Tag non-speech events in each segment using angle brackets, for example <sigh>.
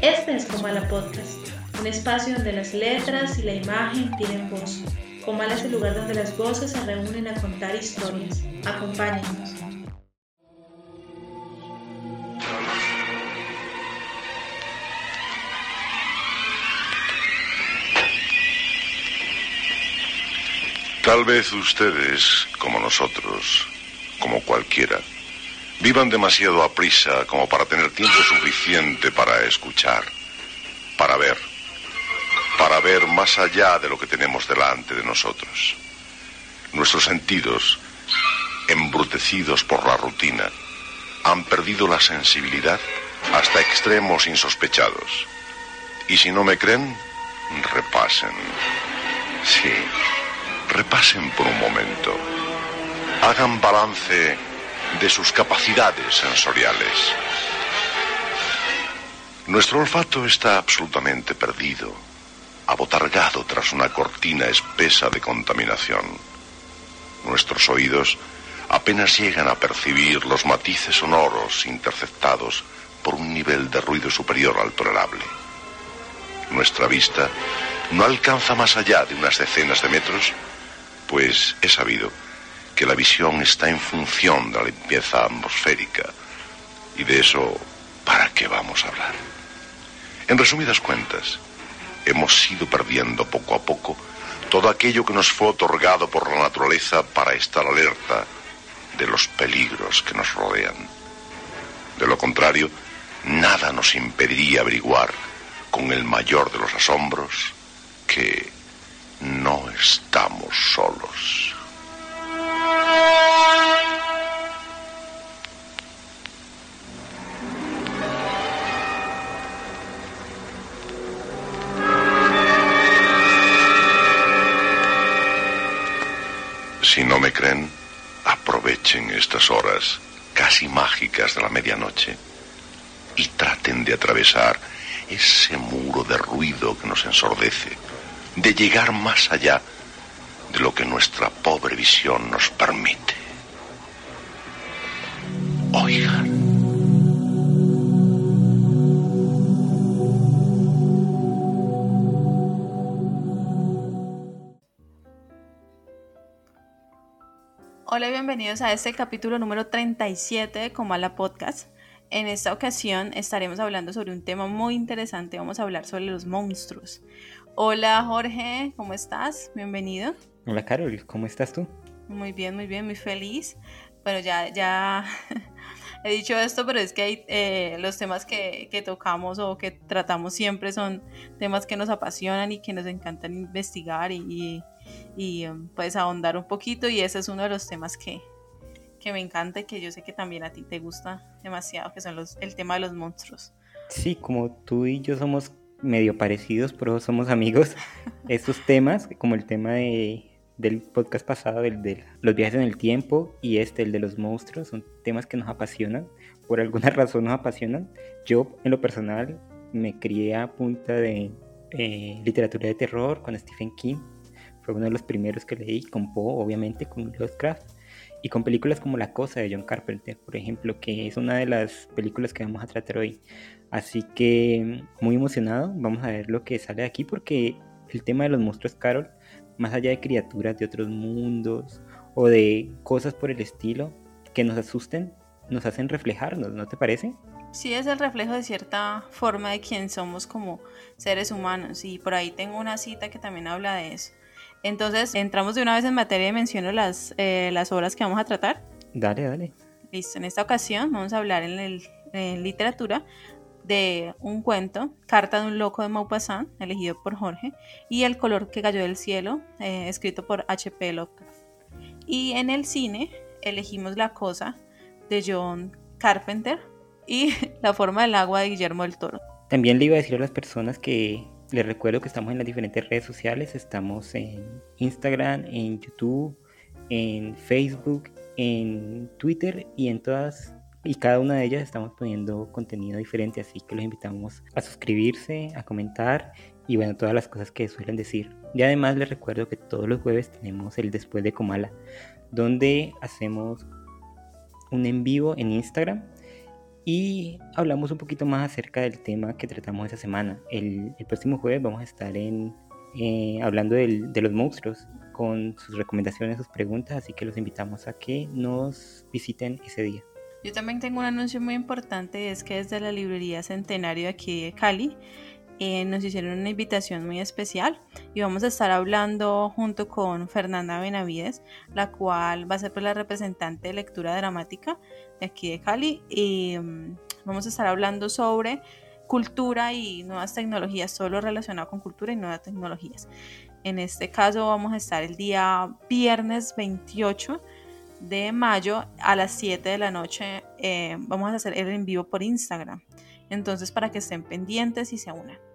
Este es Comala Podcast, un espacio donde las letras y la imagen tienen voz. Comala es el lugar donde las voces se reúnen a contar historias. Acompáñenos. Tal vez ustedes, como nosotros, como cualquiera, vivan demasiado a prisa como para tener tiempo suficiente para escuchar, para ver, para ver más allá de lo que tenemos delante de nosotros. Nuestros sentidos, embrutecidos por la rutina, han perdido la sensibilidad hasta extremos insospechados. Y si no me creen, repasen. Sí repasen por un momento. Hagan balance de sus capacidades sensoriales. Nuestro olfato está absolutamente perdido, abotargado tras una cortina espesa de contaminación. Nuestros oídos apenas llegan a percibir los matices sonoros interceptados por un nivel de ruido superior al tolerable. Nuestra vista no alcanza más allá de unas decenas de metros pues he sabido que la visión está en función de la limpieza atmosférica y de eso, ¿para qué vamos a hablar? En resumidas cuentas, hemos ido perdiendo poco a poco todo aquello que nos fue otorgado por la naturaleza para estar alerta de los peligros que nos rodean. De lo contrario, nada nos impediría averiguar con el mayor de los asombros que no estamos solos. Aprovechen estas horas casi mágicas de la medianoche y traten de atravesar ese muro de ruido que nos ensordece de llegar más allá de lo que nuestra pobre visión nos permite. Oigan. Hola y bienvenidos a este capítulo número 37 de Comala Podcast. En esta ocasión estaremos hablando sobre un tema muy interesante. Vamos a hablar sobre los monstruos. Hola Jorge, ¿cómo estás? Bienvenido. Hola Carol, ¿cómo estás tú? Muy bien, muy bien, muy feliz. Bueno, ya, ya <laughs> he dicho esto, pero es que hay, eh, los temas que, tocamos o que tratamos siempre son temas que nos apasionan y que nos encantan investigar y, um, pues ahondar un poquito y ese es uno de los temas que, que me encanta y que yo sé que también a ti te gusta demasiado, que son los, el tema de los monstruos. Sí, como tú y yo somos medio parecidos, pero somos amigos. <laughs> Estos temas, como el tema de, del podcast pasado, el de los viajes en el tiempo y este, el de los monstruos, son temas que nos apasionan. Por alguna <laughs> razón nos apasionan. Yo, en lo personal, me crié a punta de eh, literatura de terror con Stephen King. Fue uno de los primeros que leí, con Poe, obviamente, con Lovecraft. Y con películas como La Cosa de John Carpenter, por ejemplo, que es una de las películas que vamos a tratar hoy. Así que muy emocionado, vamos a ver lo que sale de aquí porque el tema de los monstruos Carol, más allá de criaturas de otros mundos o de cosas por el estilo que nos asusten, nos hacen reflejarnos, ¿no te parece? Sí, es el reflejo de cierta forma de quién somos como seres humanos y por ahí tengo una cita que también habla de eso. Entonces, entramos de una vez en materia y menciono las, eh, las obras que vamos a tratar. Dale, dale. Listo, en esta ocasión vamos a hablar en, el, en literatura de un cuento, Carta de un loco de Maupassant, elegido por Jorge, y El color que cayó del cielo, eh, escrito por H.P. Lovecraft. Y en el cine elegimos La cosa de John Carpenter y <laughs> La forma del agua de Guillermo del Toro. También le iba a decir a las personas que les recuerdo que estamos en las diferentes redes sociales, estamos en Instagram, en YouTube, en Facebook, en Twitter y en todas y cada una de ellas estamos poniendo contenido diferente, así que los invitamos a suscribirse, a comentar y bueno, todas las cosas que suelen decir. Y además les recuerdo que todos los jueves tenemos el Después de Comala, donde hacemos un en vivo en Instagram y hablamos un poquito más acerca del tema que tratamos esta semana. El, próximo jueves vamos a estar en, eh, hablando de los monstruos con sus recomendaciones, sus preguntas, así que los invitamos a que nos visiten ese día. Yo también tengo un anuncio muy importante, es que desde la librería Centenario aquí de Cali eh, nos hicieron una invitación muy especial y vamos a estar hablando junto con Fernanda Benavides, la cual va a ser pues, la representante de lectura dramática de aquí de Cali y mm, vamos a estar hablando sobre cultura y nuevas tecnologías, solo relacionado con cultura y nuevas tecnologías. En este caso vamos a estar el día viernes 28 de mayo a las 7 de la noche. Eh, vamos a hacer el en vivo por Instagram. Entonces para que estén pendientes y se unan.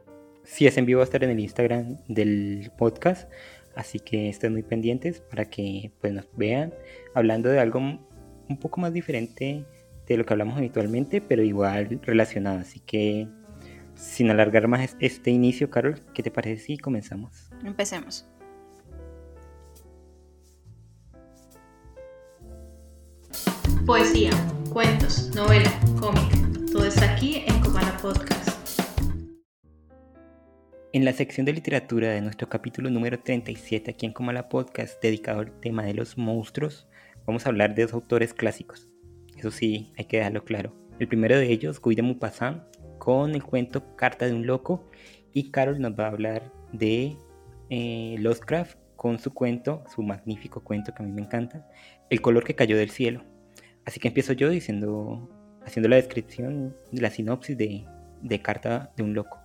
Si es en vivo va a estar en el Instagram del podcast. Así que estén muy pendientes para que pues, nos vean hablando de algo un poco más diferente de lo que hablamos habitualmente, pero igual relacionado. Así que sin alargar más este inicio, Carol, ¿qué te parece si comenzamos? Empecemos. Poesía, cuentos, novela, cómic, todo está aquí en Comala Podcast. En la sección de literatura de nuestro capítulo número 37 aquí en Comala Podcast, dedicado al tema de los monstruos, vamos a hablar de dos autores clásicos. Eso sí, hay que dejarlo claro. El primero de ellos, Guy de Maupassant, con el cuento Carta de un Loco, y Carol nos va a hablar de eh, Lovecraft con su cuento, su magnífico cuento que a mí me encanta, El color que cayó del cielo. Así que empiezo yo diciendo, haciendo la descripción de la sinopsis de Carta de un Loco.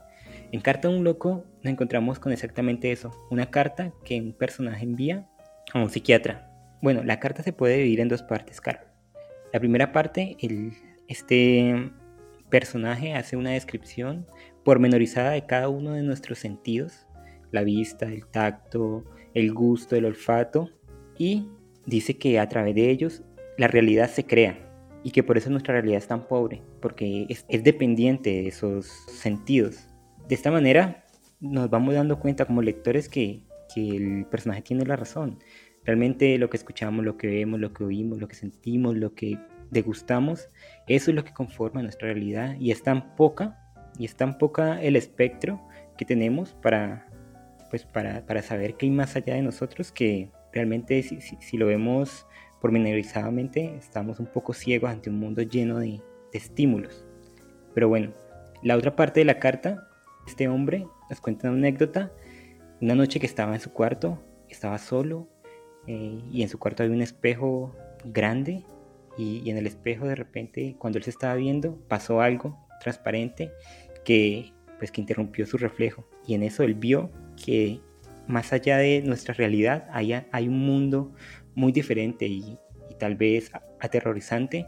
En Carta de un Loco nos encontramos con exactamente eso, una carta que un personaje envía a un psiquiatra. Bueno, la carta se puede dividir en dos partes. La primera parte, el, este personaje hace una descripción pormenorizada de cada uno de nuestros sentidos, la vista, el tacto, el gusto, el olfato, y dice que a través de ellos la realidad se crea y que por eso nuestra realidad es tan pobre, porque es, dependiente de esos sentidos. De esta manera nos vamos dando cuenta como lectores que, que el personaje tiene la razón. Realmente lo que escuchamos, lo que vemos, lo que oímos, lo que sentimos, lo que degustamos, eso es lo que conforma nuestra realidad y es tan poca, y es tan poca el espectro que tenemos para, pues para, para saber que hay más allá de nosotros que realmente si, si, lo vemos pormenorizadamente estamos un poco ciegos ante un mundo lleno de, de estímulos. Pero bueno, la otra parte de la carta, este hombre nos cuenta una anécdota, una noche que estaba en su cuarto, estaba solo eh, y en su cuarto había un espejo grande y, en el espejo de repente cuando él se estaba viendo pasó algo transparente que pues que interrumpió su reflejo. Y en eso él vio que más allá de nuestra realidad hay, hay un mundo muy diferente y, tal vez aterrorizante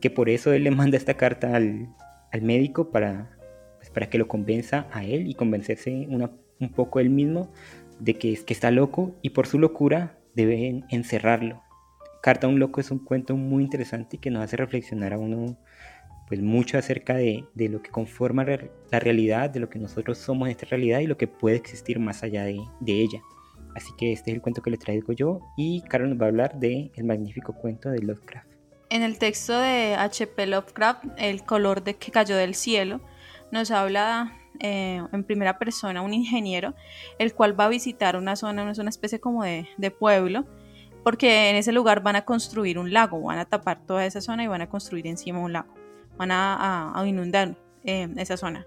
que por eso él le manda esta carta al, al médico para, para que lo convenza a él y convencerse una, un poco él mismo de que, que está loco y por su locura deben encerrarlo Carta a un loco es un cuento muy interesante y que nos hace reflexionar a uno pues mucho acerca de, de lo que conforma la realidad, de lo que nosotros somos en esta realidad y lo que puede existir más allá de, de ella. Así que este es el cuento que le traigo yo y Carol nos va a hablar de el magnífico cuento de Lovecraft. En el texto de H.P. Lovecraft, El color de que cayó del cielo, nos habla eh, en primera persona un ingeniero, el cual va a visitar una zona, una especie como de, de pueblo, porque en ese lugar van a construir un lago, van a tapar toda esa zona y van a construir encima un lago, van a, inundar eh, esa zona.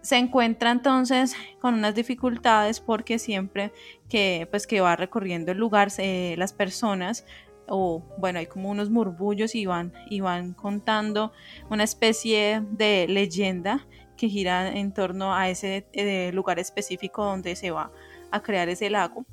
Se encuentra entonces con unas dificultades porque siempre que, pues, que va recorriendo el lugar, las personas o bueno, hay como unos murmullos y van, y van contando una especie de leyenda que gira en torno a ese eh, lugar específico donde se va a crear ese lago.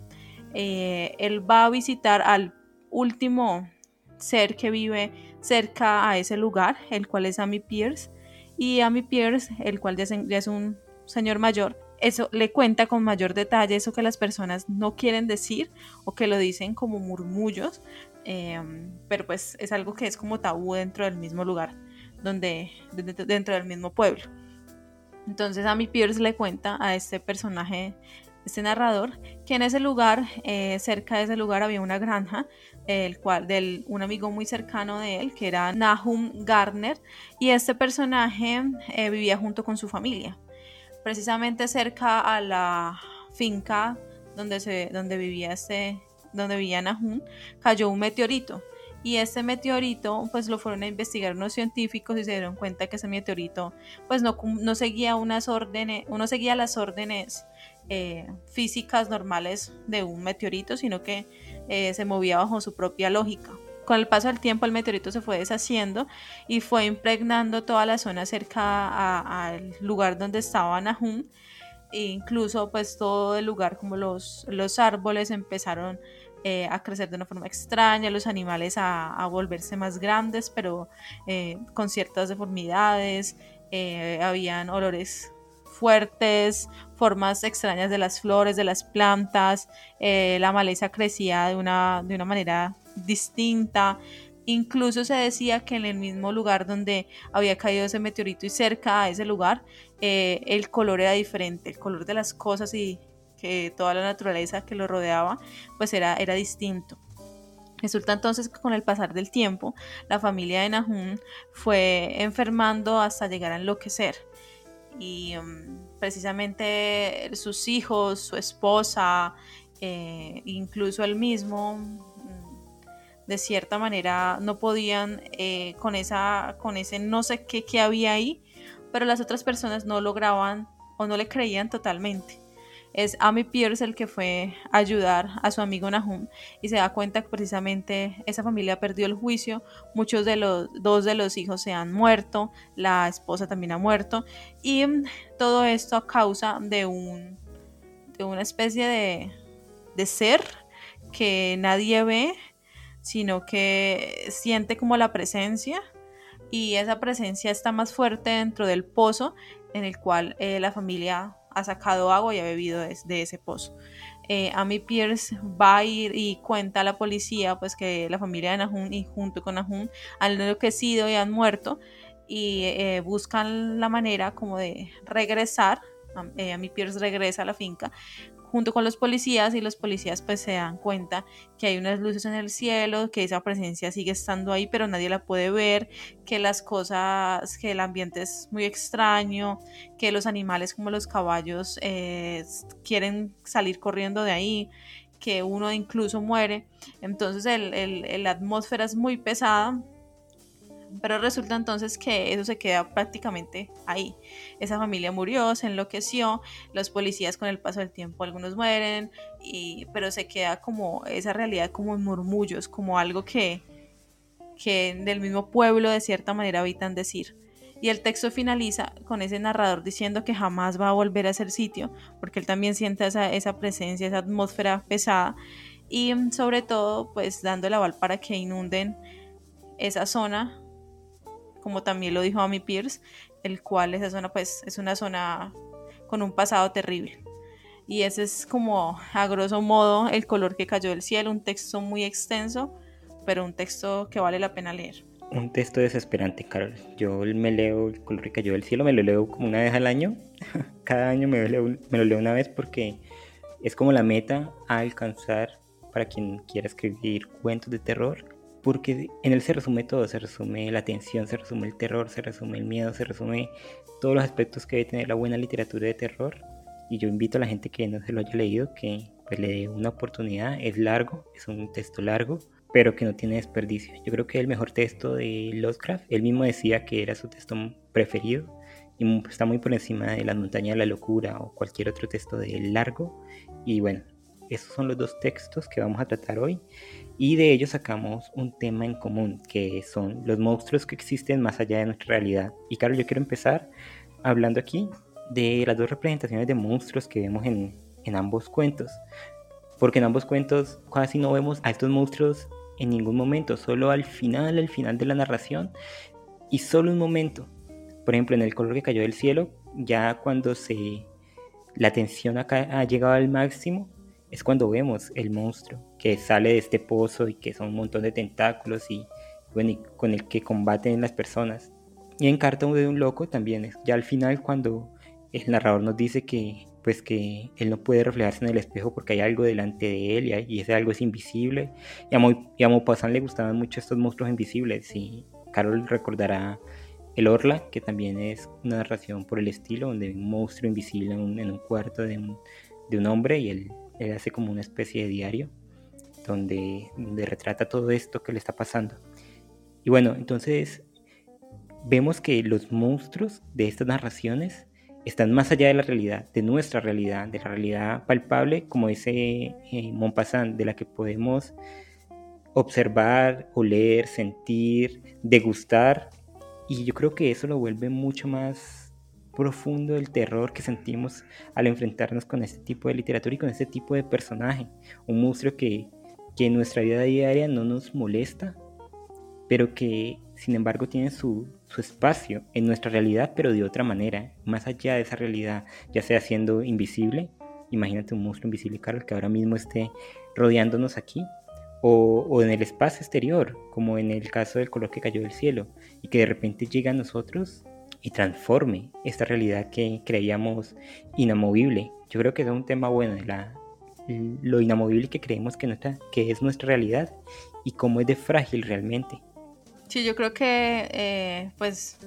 Eh, él va a visitar al último ser que vive cerca a ese lugar, el cual es Amy Pierce. Y Amy Pierce, el cual ya es un señor mayor, eso le cuenta con mayor detalle eso que las personas no quieren decir o que lo dicen como murmullos, em, pero pues es algo que es como tabú dentro del mismo lugar, donde, dentro del mismo pueblo. Entonces Amy Pierce le cuenta a este personaje este narrador, que en ese lugar, eh, cerca de ese lugar había una granja, el cual, del un amigo muy cercano de él, que era Nahum Gardner, y este personaje eh, vivía junto con su familia. Precisamente cerca a la finca donde, se, donde vivía este, donde vivía Nahum, cayó un meteorito y ese meteorito pues lo fueron a investigar unos científicos y se dieron cuenta que ese meteorito pues no, no seguía unas órdenes, uno seguía las órdenes eh, físicas normales de un meteorito, sino que eh, se movía bajo su propia lógica. Con el paso del tiempo el meteorito se fue deshaciendo y fue impregnando toda la zona cerca al lugar donde estaba Nahum e incluso pues todo el lugar como los, los árboles empezaron eh, a crecer de una forma extraña, los animales a, volverse más grandes, pero eh, con ciertas deformidades, eh, habían olores fuertes, formas extrañas de las flores, de las plantas, la maleza crecía de una, de una manera distinta. Incluso se decía que en el mismo lugar donde había caído ese meteorito y cerca a ese lugar, el color era diferente, el color de las cosas y, que toda la naturaleza que lo rodeaba pues era, era distinto. Resulta entonces que con el pasar del tiempo la familia de Nahum fue enfermando hasta llegar a enloquecer y mm, precisamente sus hijos, su esposa, eh, incluso él mismo, mm, de cierta manera no podían eh, con, esa, con ese no sé qué que había ahí, pero las otras personas no lograban o no le creían totalmente es Amy Pierce el que fue a ayudar a su amigo Nahum y se da cuenta que precisamente esa familia perdió el juicio, muchos de los dos de los hijos se han muerto, la esposa también ha muerto y todo esto a causa de un de una especie de, de ser que nadie ve, sino que siente como la presencia y esa presencia está más fuerte dentro del pozo en el cual eh, la familia ha sacado agua y ha bebido de, ese pozo. Eh, Amy Pierce va a ir y cuenta a la policía pues que la familia de Nahum y junto con Nahum han enloquecido y han muerto y eh, buscan la manera como de regresar. Eh, Amy Pierce regresa a la finca junto con los policías y los policías pues se dan cuenta que hay unas luces en el cielo, que esa presencia sigue estando ahí pero nadie la puede ver, que las cosas, que el ambiente es muy extraño, que los animales como los caballos eh, quieren salir corriendo de ahí, que uno incluso muere, entonces el, la atmósfera es muy pesada pero resulta entonces que eso se queda prácticamente ahí. Esa familia murió, se enloqueció, los policías con el paso del tiempo algunos mueren, y, pero se queda como esa realidad como en murmullos, como algo que, que del mismo pueblo de cierta manera habitan decir. Y el texto finaliza con ese narrador diciendo que jamás va a volver a ese sitio, porque él también siente esa, esa presencia, esa atmósfera pesada, y sobre todo pues dando el aval para que inunden esa zona como también lo dijo Amy Pierce, el cual esa zona pues es una zona con un pasado terrible. Y ese es como a grosso modo el color que cayó del cielo, un texto muy extenso, pero un texto que vale la pena leer. Un texto desesperante, Carol. Yo me leo El color que cayó del cielo, me lo leo como una vez al año. <laughs> Cada año me me lo leo una vez porque es como la meta a alcanzar para quien quiera escribir cuentos de terror porque en él se resume todo, se resume la tensión, se resume el terror, se resume el miedo, se resume todos los aspectos que debe tener la buena literatura de terror. Y yo invito a la gente que no se lo haya leído que pues, le dé una oportunidad. Es largo, es un texto largo, pero que no tiene desperdicio. Yo creo que el mejor texto de Lovecraft, él mismo decía que era su texto preferido y está muy por encima de La montaña de la locura o cualquier otro texto de largo. Y bueno, esos son los dos textos que vamos a tratar hoy y de ellos sacamos un tema en común, que son los monstruos que existen más allá de nuestra realidad. Y claro, yo quiero empezar hablando aquí de las dos representaciones de monstruos que vemos en, en ambos cuentos. Porque en ambos cuentos casi no vemos a estos monstruos en ningún momento, solo al final, al final de la narración, y solo un momento. Por ejemplo, en El color que cayó del cielo, ya cuando se la tensión acá ha llegado al máximo, es cuando vemos el monstruo que sale de este pozo y que son un montón de tentáculos y, bueno, con el que combaten las personas. Y en Carta de un Loco también es ya al final cuando el narrador nos dice que pues que él no puede reflejarse en el espejo porque hay algo delante de él y, ese algo es invisible. Y a, Mo, y a le gustaban mucho estos monstruos invisibles y Carol recordará El Orla, que también es una narración por el estilo, donde un monstruo invisible en un, cuarto de un, de un, hombre y él, él, hace como una especie de diario donde, donde retrata todo esto que le está pasando. Y bueno, entonces vemos que los monstruos de estas narraciones están más allá de la realidad, de nuestra realidad, de la realidad palpable, como dice eh, Montpassant, de la que podemos observar, oler, sentir, degustar. Y yo creo que eso lo vuelve mucho más profundo el terror que sentimos al enfrentarnos con este tipo de literatura y con este tipo de personaje. Un monstruo que, que nuestra vida diaria no nos molesta, pero que sin embargo tiene su, su, espacio en nuestra realidad, pero de otra manera, más allá de esa realidad, ya sea siendo invisible, imagínate un monstruo invisible, Carlos, que ahora mismo esté rodeándonos aquí, o, o, en el espacio exterior, como en el caso del color que cayó del cielo, y que de repente llega a nosotros y transforme esta realidad que creíamos inamovible. Yo creo que es un tema bueno, la, lo inamovible que creemos que, nuestra, que es nuestra realidad y cómo es de frágil realmente. Sí, yo creo que eh, pues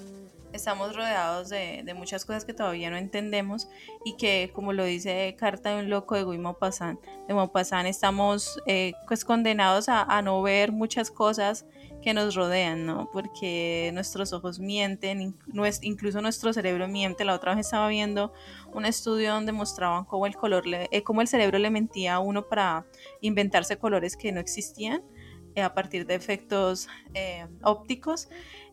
estamos rodeados de, muchas cosas que todavía no entendemos y que como lo dice Carta de un loco de Guy Maupassant, de Maupassant estamos eh, pues condenados a, no ver muchas cosas que nos rodean, ¿no? Porque nuestros ojos mienten, incluso nuestro cerebro miente. La otra vez estaba viendo un estudio donde mostraban cómo el color, le, eh, cómo el cerebro le mentía a uno para inventarse colores que no existían eh, a partir de efectos eh, ópticos.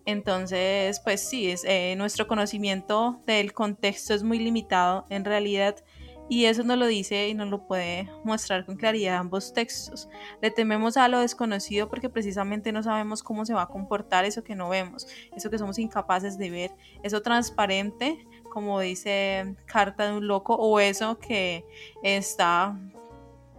Entonces, pues sí, es, nuestro conocimiento del contexto es muy limitado en realidad y eso nos lo dice y nos lo puede mostrar con claridad ambos textos. Le tememos a lo desconocido porque precisamente no sabemos cómo se va a comportar eso que no vemos, eso que somos incapaces de ver, eso transparente, como dice Carta de un Loco, o eso que está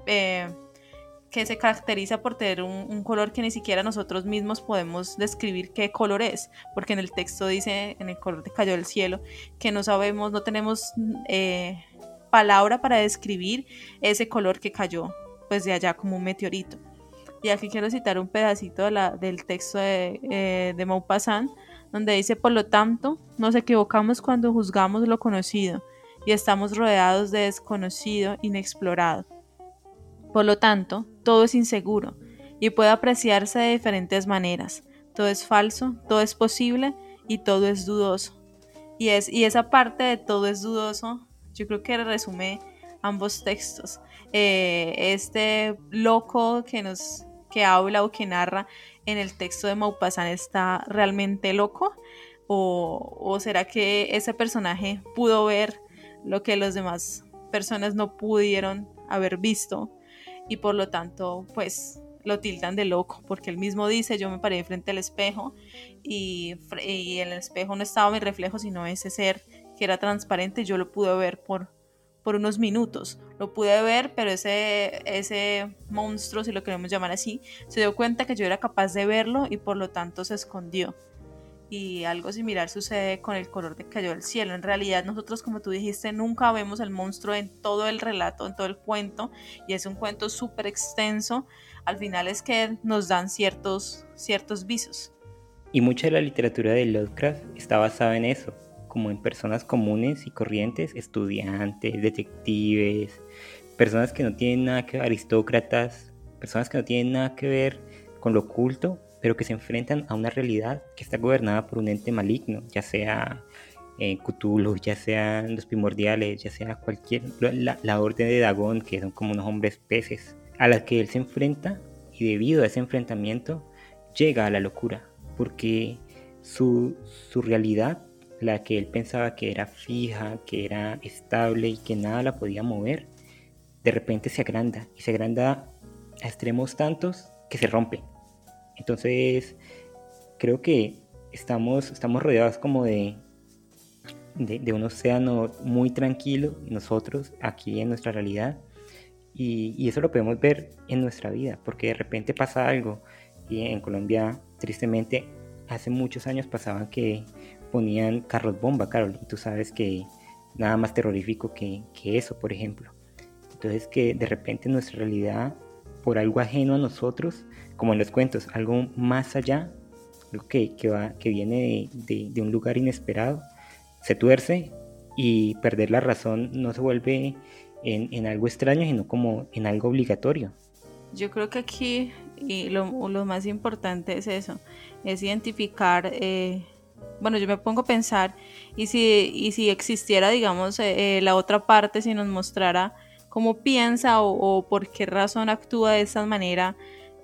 que se caracteriza por tener un, color que ni siquiera nosotros mismos podemos describir qué color es, porque en el texto dice, en el color que cayó del cielo, que no sabemos, no tenemos eh, palabra para describir ese color que cayó pues de allá como un meteorito. Y aquí quiero citar un pedacito del texto de, eh, de Maupassant, donde dice, por lo tanto, nos equivocamos cuando juzgamos lo conocido y estamos rodeados de desconocido inexplorado por lo tanto, todo es inseguro y puede apreciarse de diferentes maneras. Todo es falso, todo es posible y todo es dudoso. Y, es, y esa parte de todo es dudoso, yo creo que resume ambos textos. Eh, este loco que nos que habla o que narra en el texto de Maupassant está realmente loco o, o será que ese personaje pudo ver lo que las demás personas no pudieron haber visto y por lo tanto pues lo tildan de loco porque él mismo dice yo me paré frente al espejo y, y en el espejo no estaba mi reflejo sino ese ser que era transparente yo lo pude ver por, por unos minutos lo pude ver pero ese, ese monstruo si lo queremos llamar así se dio cuenta que yo era capaz de verlo y por lo tanto se escondió y algo similar sucede con el color de cayó del cielo. En realidad nosotros, como tú dijiste, nunca vemos el monstruo en todo el relato, en todo el cuento, y es un cuento súper extenso. Al final es que nos dan ciertos, ciertos visos. Y mucha de la literatura de Lovecraft está basada en eso, como en personas comunes y corrientes, estudiantes, detectives, personas que no tienen nada que ver, aristócratas, personas que no tienen nada que ver con lo oculto, pero que se enfrentan a una realidad que está gobernada por un ente maligno, ya sea eh, Cthulhu, ya sean los primordiales, ya sea cualquier, la, orden de Dagón, que son como unos hombres peces, a las que él se enfrenta y debido a ese enfrentamiento llega a la locura, porque su, su realidad, la que él pensaba que era fija, que era estable y que nada la podía mover, de repente se agranda y se agranda a extremos tantos que se rompe. Entonces, creo que estamos, estamos rodeados como de, de, un océano muy tranquilo, nosotros aquí en nuestra realidad, y, y, eso lo podemos ver en nuestra vida, porque de repente pasa algo, y en Colombia, tristemente, hace muchos años pasaban que ponían carros bomba, Carol, y tú sabes que nada más terrorífico que, que eso, por ejemplo. Entonces que de repente nuestra realidad, por algo ajeno a nosotros, como en los cuentos, algo más allá, algo que, que, va, que viene de, de, un lugar inesperado, se tuerce y perder la razón no se vuelve en, en algo extraño, sino como en algo obligatorio. Yo creo que aquí y lo, lo más importante es eso, es identificar, eh, bueno, yo me pongo a pensar, y si, y si existiera, digamos, eh, la otra parte, si nos mostrara cómo piensa o, por qué razón actúa de esta manera,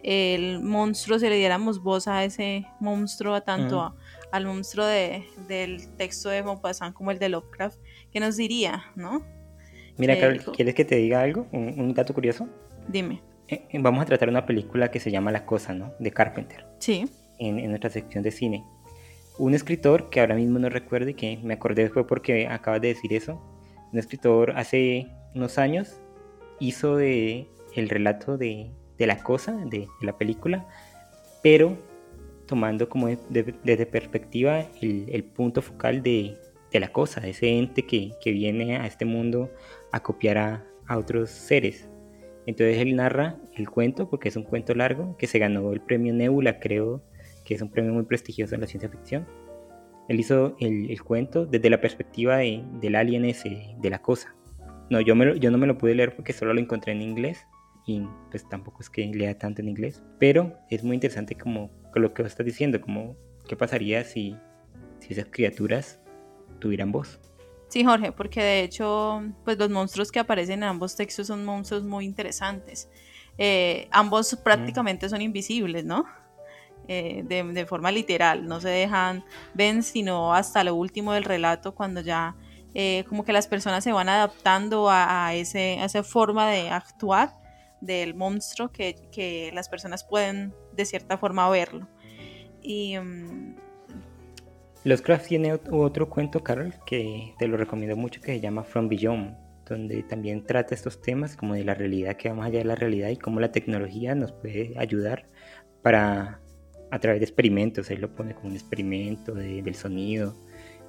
el monstruo, si le diéramos voz a ese monstruo, tanto al monstruo de, del texto de Maupassant como el de Lovecraft, ¿qué nos diría, no? Mira, Carol, ¿quieres que te diga algo? ¿Un, un dato curioso? Dime. Eh, vamos a tratar una película que se llama La Cosa, ¿no? De Carpenter. Sí. En, en, nuestra sección de cine. Un escritor que ahora mismo no recuerdo y que me acordé después porque acabas de decir eso. Un escritor hace unos años hizo el relato de, La Cosa, de, la película, pero tomando como desde de, perspectiva el, punto focal de, la cosa, de ese ente que, que viene a este mundo a copiar a, a otros seres. Entonces él narra el cuento, porque es un cuento largo, que se ganó el premio Nebula, creo, que es un premio muy prestigioso en la ciencia ficción. Él hizo el, el cuento desde la perspectiva de, del alien ese, de la cosa. No, yo, me lo, yo no me lo pude leer porque solo lo encontré en inglés y pues tampoco es que lea tanto en inglés. Pero es muy interesante como lo que vos estás diciendo, como qué pasaría si, si esas criaturas tuvieran voz. Sí, Jorge, porque de hecho, pues los monstruos que aparecen en ambos textos son monstruos muy interesantes. Eh, ambos prácticamente son invisibles, ¿no? Eh, de, de, forma literal, no se dejan ven sino hasta lo último del relato cuando ya eh, como que las personas se van adaptando a, a, ese, a esa forma de actuar del monstruo que, que, las personas pueden de cierta forma verlo. Y um, Lovecraft tiene otro cuento, Carol, que te lo recomiendo mucho, que se llama From Beyond, donde también trata estos temas como de la realidad que va más allá de la realidad y cómo la tecnología nos puede ayudar para, a través de experimentos, él lo pone como un experimento de, del sonido,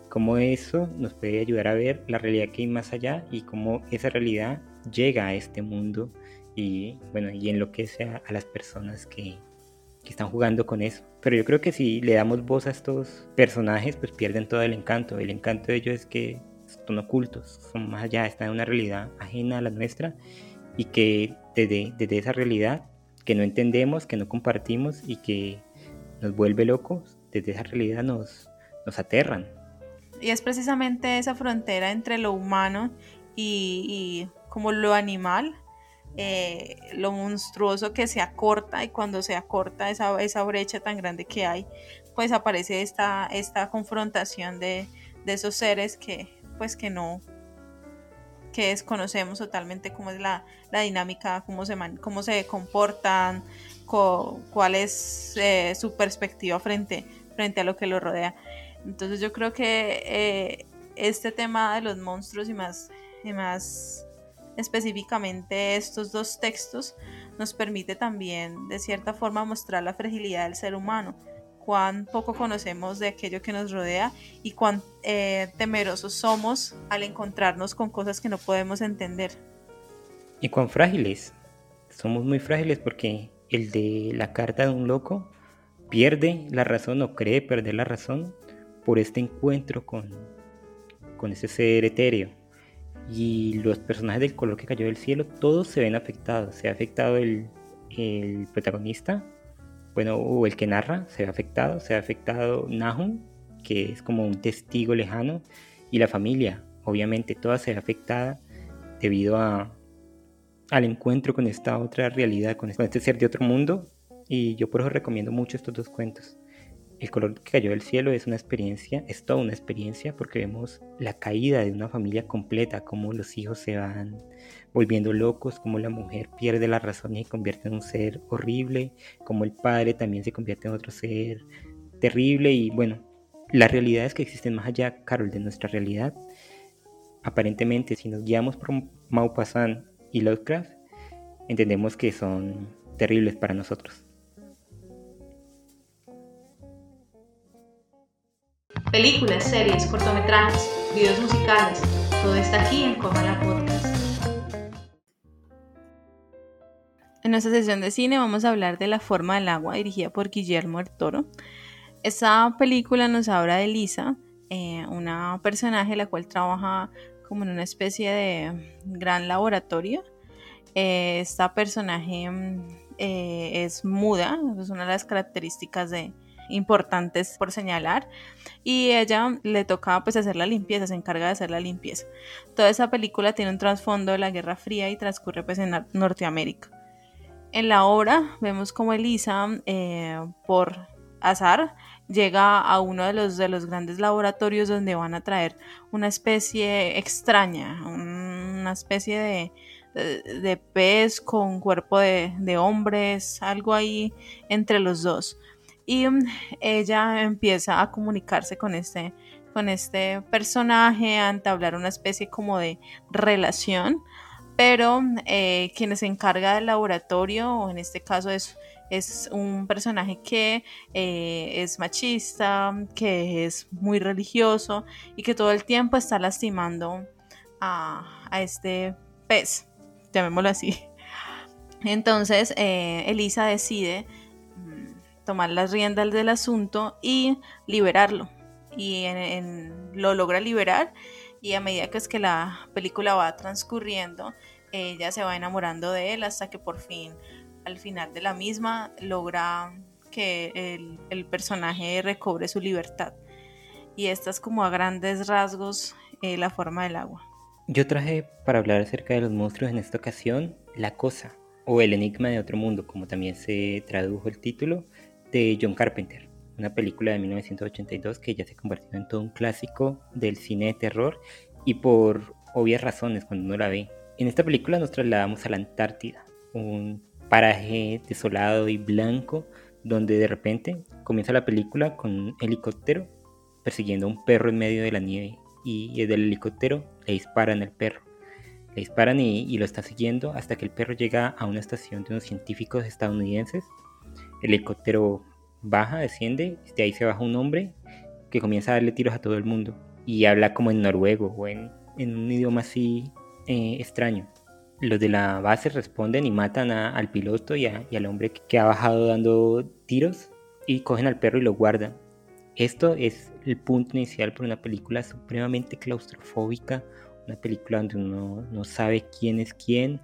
cómo eso nos puede ayudar a ver la realidad que hay más allá y cómo esa realidad llega a este mundo y bueno, y enloquece a, a las personas que, que están jugando con eso. Pero yo creo que si le damos voz a estos personajes, pues pierden todo el encanto. El encanto de ellos es que son ocultos, son más allá, están en una realidad ajena a la nuestra y que desde, desde esa realidad que no entendemos, que no compartimos y que nos vuelve locos, desde esa realidad nos, nos aterran. Y es precisamente esa frontera entre lo humano y, y como lo animal eh, lo monstruoso que se acorta y cuando se acorta esa, esa brecha tan grande que hay, pues aparece esta, esta confrontación de, de esos seres que pues que no que desconocemos totalmente cómo es la, la dinámica, cómo se, man, cómo se comportan, co, cuál es eh, su perspectiva frente, frente a lo que lo rodea. Entonces yo creo que eh, este tema de los monstruos y más, y más específicamente estos dos textos, nos permite también de cierta forma mostrar la fragilidad del ser humano, cuán poco conocemos de aquello que nos rodea y cuán eh, temerosos somos al encontrarnos con cosas que no podemos entender. Y cuán frágiles. Somos muy frágiles porque el de la carta de un loco pierde la razón o cree perder la razón por este encuentro con, con ese ser etéreo y los personajes del color que cayó del cielo, todos se ven afectados. Se ha afectado el, el protagonista, bueno, o el que narra, se ha afectado. Se ha afectado Nahum, que es como un testigo lejano, y la familia, obviamente, toda se ve afectada debido a, al encuentro con esta otra realidad, con este ser de otro mundo. Y yo por eso recomiendo mucho estos dos cuentos. El color que cayó del cielo es una experiencia, es toda una experiencia porque vemos la caída de una familia completa, cómo los hijos se van volviendo locos, cómo la mujer pierde la razón y se convierte en un ser horrible, cómo el padre también se convierte en otro ser terrible y bueno, las realidades que existen más allá, Carol, de nuestra realidad, aparentemente si nos guiamos por Maupassant y Lovecraft, entendemos que son terribles para nosotros. películas, series, cortometrajes, videos musicales, Todo está aquí en Cómala Podcast. En nuestra sesión de cine vamos a hablar de La forma del agua, dirigida por Guillermo del Toro. Esta película nos habla de Lisa, eh, una personaje la cual trabaja como en una especie de gran laboratorio. Eh, esta personaje eh, es muda, es una de las características de, importantes por señalar y ella le toca pues hacer la limpieza, se encarga de hacer la limpieza. Toda esa película tiene un trasfondo de la Guerra Fría y transcurre pues en Norteamérica. En la obra vemos como Elisa, por azar, llega a uno de los, de los grandes laboratorios donde van a traer una especie extraña, una especie de, de, pez con cuerpo de, de, hombres, algo ahí entre los dos. Y mm, ella empieza a comunicarse con este, con este personaje, a entablar una especie como de relación, pero eh, quien se encarga del laboratorio, o en este caso es es un personaje que eh, es machista, que es muy religioso y que todo el tiempo está lastimando a, este pez, llamémoslo así. Entonces, eh, Elisa decide mm, tomar las riendas del asunto y liberarlo. Y lo logra liberar y a medida que es que la película va transcurriendo, ella se va enamorando de él hasta que por fin al final de la misma logra que el, personaje recobre su libertad. Y esta es como a grandes rasgos eh, la forma del agua. Yo traje para hablar acerca de los monstruos en esta ocasión La Cosa o El Enigma de Otro Mundo, como también se tradujo el título, de John Carpenter, una película de 1982 que ya se convirtió en todo un clásico del cine de terror y por obvias razones cuando uno la ve. En esta película nos trasladamos a la Antártida, un paraje desolado y blanco donde de repente comienza la película con un helicóptero persiguiendo a un perro en medio de la nieve y desde el helicóptero le disparan al perro. Le disparan y, lo está siguiendo hasta que el perro llega a una estación de unos científicos estadounidenses. El helicóptero baja, desciende, de ahí se baja un hombre que comienza a darle tiros a todo el mundo y habla como en noruego o en, un idioma así eh, extraño los de la base responden y matan al piloto y, al hombre que ha bajado dando tiros y cogen al perro y lo guardan. Esto es el punto inicial para una película supremamente claustrofóbica, una película donde uno no sabe quién es quién,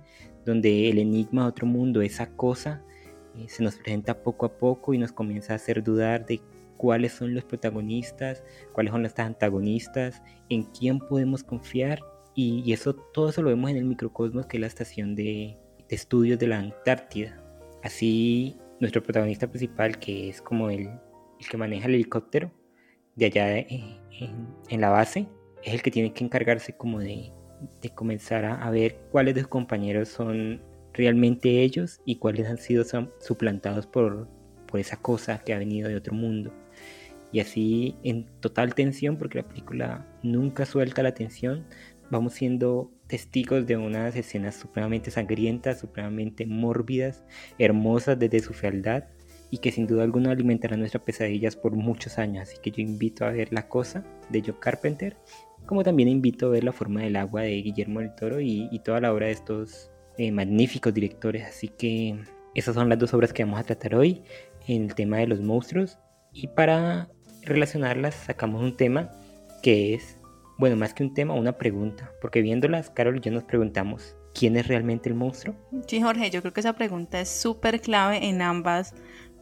donde el enigma de otro mundo, esa cosa, eh, se nos presenta poco a poco y nos comienza a hacer dudar de cuáles son los protagonistas, cuáles son los antagonistas, en quién podemos confiar y, eso, todo eso lo vemos en el microcosmos que es la estación de, estudios de la Antártida. Así, nuestro protagonista principal, que es como el, que maneja el helicóptero de allá en, la base, es el que tiene que encargarse como de, comenzar a, ver cuáles de sus compañeros son realmente ellos y cuáles han sido suplantados por, por esa cosa que ha venido de otro mundo. Y así en total tensión, porque la película nunca suelta la tensión, vamos siendo testigos de unas escenas supremamente sangrientas, supremamente mórbidas, hermosas desde su fealdad y que sin duda alguna alimentarán nuestras pesadillas por muchos años. Así que yo invito a ver La Cosa de Joe Carpenter, como también invito a ver La Forma del Agua de Guillermo del Toro y, toda la obra de estos eh, magníficos directores. Así que esas son las dos obras que vamos a tratar hoy en el tema de los monstruos. Y para relacionarlas sacamos un tema que es bueno, más que un tema, una pregunta, porque viéndolas, Carol y yo nos preguntamos, ¿quién es realmente el monstruo? Sí, Jorge, yo creo que esa pregunta es súper clave en ambas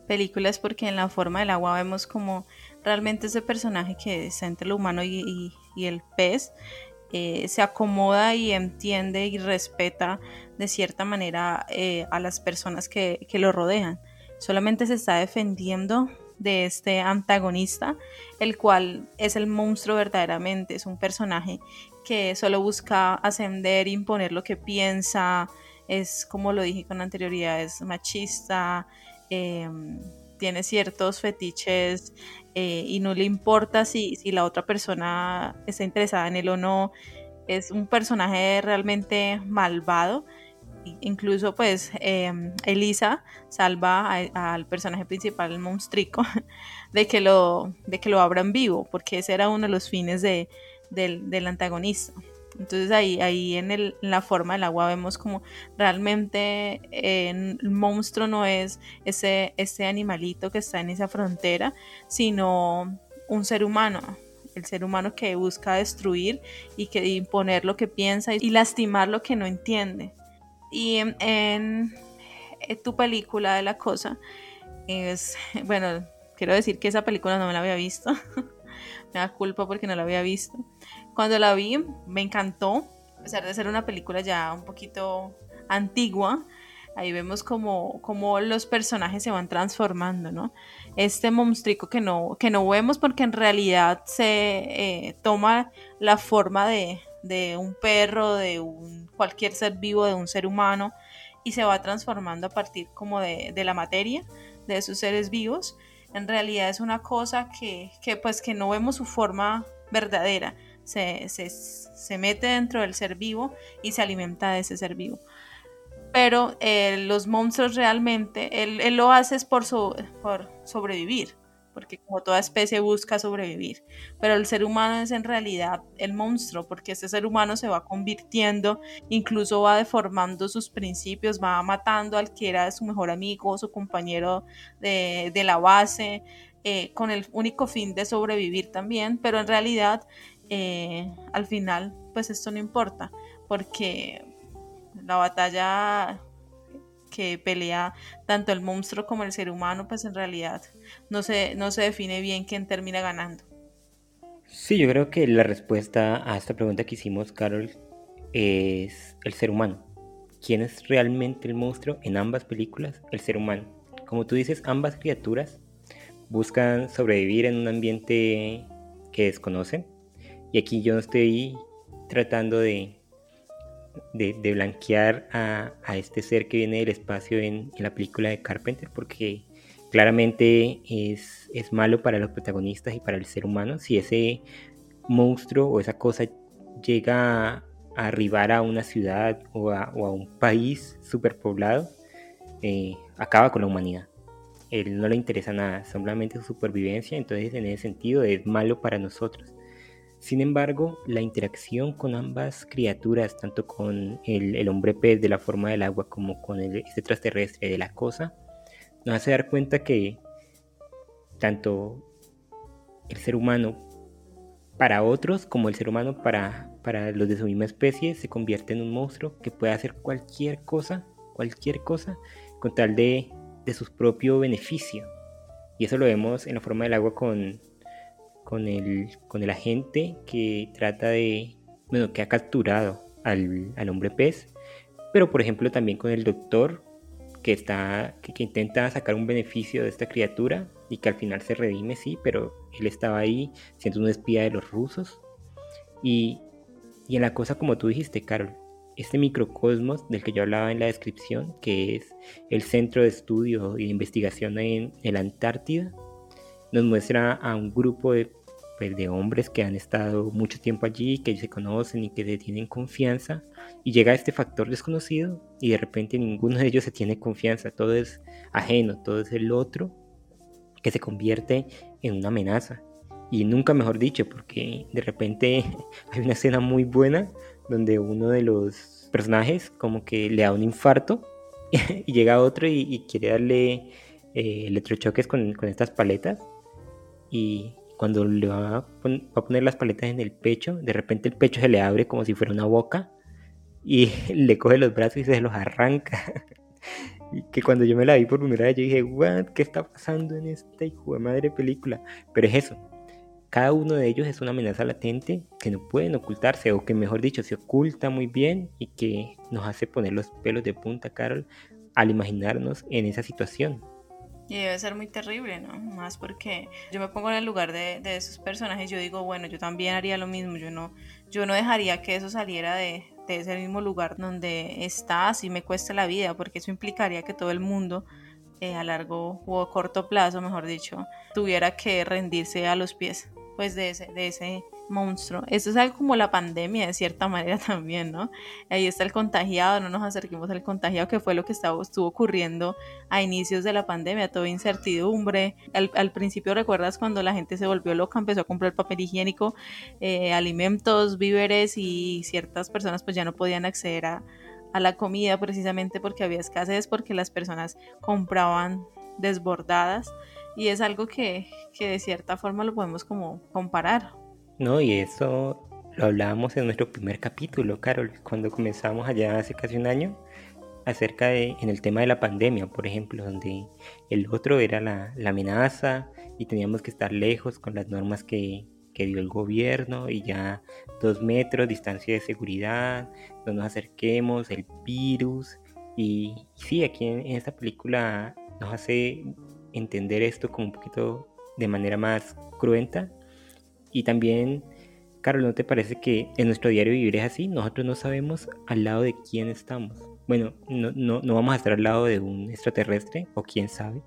películas porque en la forma del agua vemos como realmente ese personaje que está entre lo humano y, el pez eh, se acomoda y entiende y respeta de cierta manera eh, a las personas que, que lo rodean. Solamente se está defendiendo de este antagonista, el cual es el monstruo verdaderamente, es un personaje que solo busca ascender, imponer lo que piensa, es como lo dije con anterioridad, es machista, em, tiene ciertos fetiches eh, y no le importa si, si la otra persona está interesada en él o no, es un personaje realmente malvado incluso pues em, Elisa salva al personaje principal, el monstrico, <laughs> de que, lo, de que lo abran vivo, porque ese era uno de los fines de, del, antagonista. Entonces ahí, ahí en, el, la forma del agua vemos como realmente el monstruo no es ese, ese animalito que está en esa frontera, sino un ser humano, el ser humano que busca destruir y que imponer lo que piensa y lastimar lo que no entiende. Y en, tu película de la cosa es, <laughs> bueno, quiero decir que esa película no me la había visto. <laughs> me da culpa porque no la había visto. Cuando la vi, me encantó, a pesar de ser una película ya un poquito antigua. Ahí vemos como, como los personajes se van transformando, ¿no? Este monstruo que no, que no vemos porque en realidad se eh, toma la forma de, de un perro, de un, cualquier ser vivo, de un ser humano, y se va transformando a partir como de, de la materia de esos seres vivos en realidad es una cosa que, pues que no vemos su forma verdadera. Se, mete dentro del ser vivo y se alimenta de ese ser vivo. Pero eh, los monstruos realmente, él, lo hace por, por sobrevivir porque como toda especie busca sobrevivir, pero el ser humano es en realidad el monstruo, porque ese ser humano se va convirtiendo, incluso va deformando sus principios, va matando al que era su mejor amigo, su compañero de, la base, eh, con el único fin de sobrevivir también, pero en realidad eh, al final pues esto no importa, porque la batalla que pelea tanto el monstruo como el ser humano, pues en realidad no se, no se define bien quién termina ganando. Sí, yo creo que la respuesta a esta pregunta que hicimos, Carol, es el ser humano. ¿Quién es realmente el monstruo en ambas películas? El ser humano. Como tú dices, ambas criaturas buscan sobrevivir en un ambiente que desconocen. Y aquí yo no estoy tratando de de, blanquear a, este ser que viene del espacio en, la película de Carpenter, porque claramente es, es, malo para los protagonistas y para el ser humano. Si ese monstruo o esa cosa llega a, arribar a una ciudad o a, un país superpoblado, eh, acaba con la humanidad. Él no le interesa nada, solamente su supervivencia, entonces en ese sentido es malo para nosotros. Sin embargo, la interacción con ambas criaturas, tanto con el, hombre pez de la forma del agua como con el, este extraterrestre de la cosa, nos hace dar cuenta que tanto el ser humano para otros como el ser humano para, para los de su misma especie se convierte en un monstruo que puede hacer cualquier cosa, cualquier cosa, con tal de, de su propio beneficio. Y eso lo vemos en la forma del agua con, con el, con el agente que trata de, bueno, que ha capturado al, hombre pez, pero por ejemplo también con el doctor que, está, que, intenta sacar un beneficio de esta criatura y que al final se redime, sí, pero él estaba ahí siendo un espía de los rusos. Y, y en la cosa como tú dijiste, Carol, este microcosmos del que yo hablaba en la descripción, que es el centro de estudio y de investigación en, en la Antártida, nos muestra a un grupo de pues, de hombres que han estado mucho tiempo allí, que se conocen y que se tienen confianza, y llega este factor desconocido y de repente ninguno de ellos se tiene confianza, todo es ajeno, todo es el otro, que se convierte en una amenaza. Y nunca mejor dicho, porque de repente <laughs> hay una escena muy buena donde uno de los personajes como que le da un infarto <laughs> y llega otro y, quiere darle eh, electrochoques con estas paletas y, cuando le va a, poner las paletas en el pecho, de repente el pecho se le abre como si fuera una boca y <laughs> le coge los brazos y se los arranca. <laughs> y que cuando yo me la vi por primera vez yo dije, What, ¿qué está pasando en esta hijo de madre película? Pero es eso, cada uno de ellos es una amenaza latente que no pueden ocultarse, o que mejor dicho, se oculta muy bien y que nos hace poner los pelos de punta, Carol, al imaginarnos en esa situación. Y debe ser muy terrible, ¿no? Más porque yo me pongo en el lugar de, de, esos personajes, yo digo, bueno, yo también haría lo mismo, yo no, yo no dejaría que eso saliera de, ese mismo lugar donde está, así me cuesta la vida, porque eso implicaría que todo el mundo eh, a largo o corto plazo, mejor dicho, tuviera que rendirse a los pies pues de ese, de ese monstruo. Eso es algo como la pandemia de cierta <laughs> manera también, ¿no? Ahí está el contagiado, no nos acerquemos al contagiado, que fue lo que estaba, estuvo ocurriendo a inicios de la pandemia, toda incertidumbre. Al, principio recuerdas cuando la gente se volvió loca, empezó a comprar papel higiénico, eh, alimentos, víveres y ciertas personas pues ya no podían acceder a, a la comida precisamente porque había escasez, porque las personas compraban desbordadas y es algo que, que de cierta forma lo podemos como comparar no, y eso lo hablábamos en nuestro primer capítulo, Carol, cuando comenzamos allá hace casi un año, acerca de, en el tema de la pandemia, por ejemplo, donde el otro era la, amenaza y teníamos que estar lejos con las normas que, dio el gobierno y ya dos metros, distancia de seguridad, no nos acerquemos, el virus. Y, sí, aquí en, en, esta película nos hace entender esto como un poquito de manera más cruenta y también, Carol, ¿no te parece que en nuestro diario vivir es así? Nosotros no sabemos al lado de quién estamos. Bueno, no, no, no vamos a estar al lado de un extraterrestre, o quién sabe.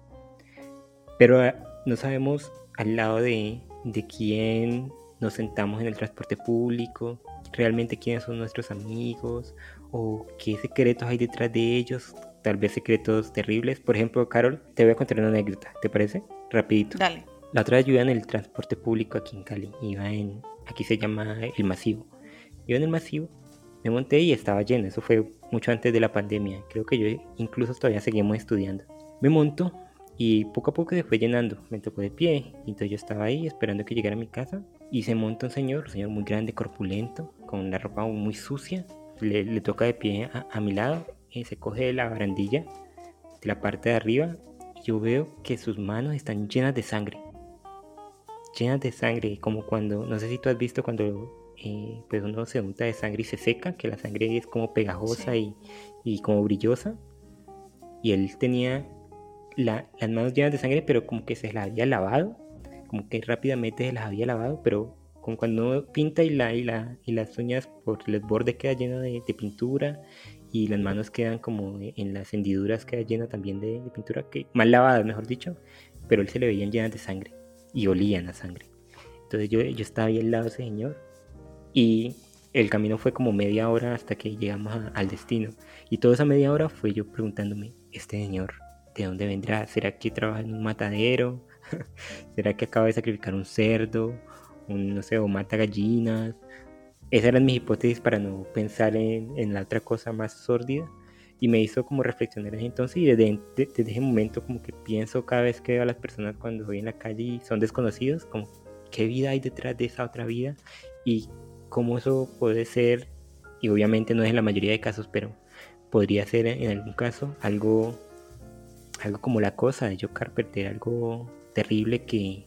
Pero eh, no sabemos al lado de, de quién nos sentamos en el transporte público, realmente quiénes son nuestros amigos, o qué secretos hay detrás de ellos, tal vez secretos terribles. Por ejemplo, Carol, te voy a contar una anécdota, ¿te parece? Rapidito. Dale. La otra vez yo iba en el transporte público aquí en Cali, iba en, aquí se llama el masivo. Iba en el masivo, me monté y estaba lleno, eso fue mucho antes de la pandemia, creo que yo incluso todavía seguimos estudiando. Me monto y poco a poco se fue llenando, me tocó de pie, y entonces yo estaba ahí esperando que llegara a mi casa y se monta un señor, un señor muy grande, corpulento, con la ropa muy sucia, le, toca de pie a, mi lado, y se coge la barandilla de la parte de arriba y yo veo que sus manos están llenas de sangre llenas de sangre, como cuando, no sé si tú has visto cuando eh, pues uno se unta de sangre y se seca, que la sangre es como pegajosa y, y, como brillosa. Y él tenía las manos llenas de sangre, pero como que se las había lavado, como que rápidamente se las había lavado, pero como cuando uno pinta y, la, y, la, y las uñas por el borde queda lleno de, pintura y las manos quedan como en las hendiduras queda llena también de, de pintura, que mal lavadas mejor dicho, pero él se le veían llenas de sangre y olían a sangre. Entonces yo, yo estaba ahí al lado de ese señor y el camino fue como media hora hasta que llegamos al destino. Y toda esa media hora fue yo preguntándome, este señor, ¿de dónde vendrá? ¿Será que trabaja en un matadero? <laughs> ¿Será que acaba de sacrificar un cerdo? No sé, o mata gallinas. Esas eran mis hipótesis para no pensar en, en la otra cosa más sórdida y me hizo como reflexionar entonces y desde, desde, ese momento como que pienso cada vez que veo a las personas cuando voy en la calle y son desconocidos, como qué vida hay detrás de esa otra vida y cómo eso puede ser, y obviamente no es en la mayoría de casos, pero podría ser en algún caso algo, algo como la cosa de Joe Carpenter, algo terrible que,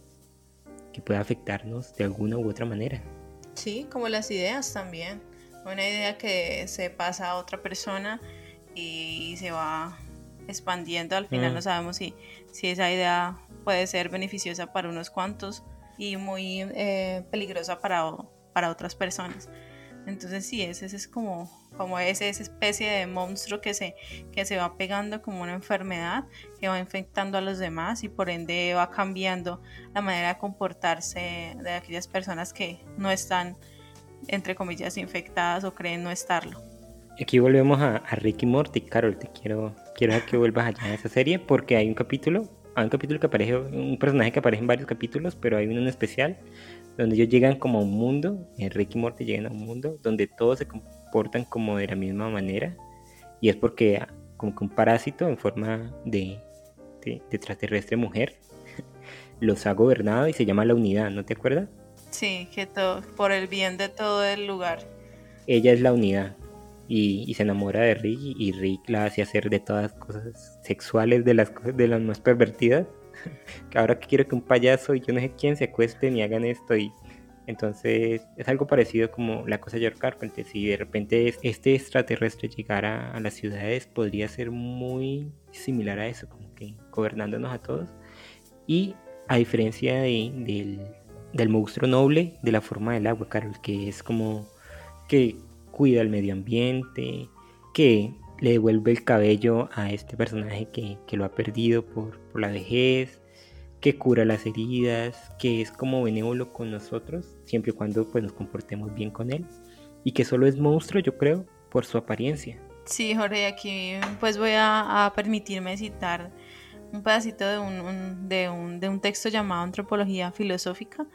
que pueda afectarnos de alguna u otra manera. Sí, como las ideas también. Una idea que se pasa a otra persona y se va expandiendo. Al final mm. no sabemos si, si esa idea puede ser beneficiosa para unos cuantos y muy eh, peligrosa para, para otras personas. Entonces sí, ese, es como, como ese, esa especie de monstruo que se, que se va pegando como una enfermedad, que va infectando a los demás y por ende va cambiando la manera de comportarse de aquellas personas que no están, entre comillas, infectadas o creen no estarlo. Aquí volvemos a, Ricky Morty. Carol, te quiero, quiero que vuelvas allá a esa serie porque hay un capítulo, hay un capítulo que aparece, un personaje que aparece en varios capítulos, pero hay uno en especial donde ellos llegan como a un mundo, en Ricky Morty llegan a un mundo donde todos se comportan como de la misma manera y es porque como que un parásito en forma de, de, de extraterrestre mujer <laughs> los ha gobernado y se llama la unidad, ¿no te acuerdas? Sí, que todo, por el bien de todo el lugar. Ella es la unidad, y, se enamora de Rick y, Rick la hace hacer de todas las cosas sexuales de las cosas de las más pervertidas. <laughs> Que ahora que quiero que un payaso y yo no sé quién se acuesten y hagan esto y entonces es algo parecido como la cosa de George Carpenter. Si de repente este extraterrestre llegara a las ciudades podría ser muy similar a eso como que gobernándonos a todos. Y a diferencia del, del monstruo noble de la forma del agua Carol que es como que cuida el medio ambiente, que le devuelve el cabello a este personaje que, lo ha perdido por, la vejez, que cura las heridas, que es como benévolo con nosotros, siempre y cuando pues, nos comportemos bien con él, y que solo es monstruo, yo creo, por su apariencia. Sí, Jorge, aquí pues voy a, permitirme citar un pedacito de un, de, un, de un texto llamado Antropología Filosófica.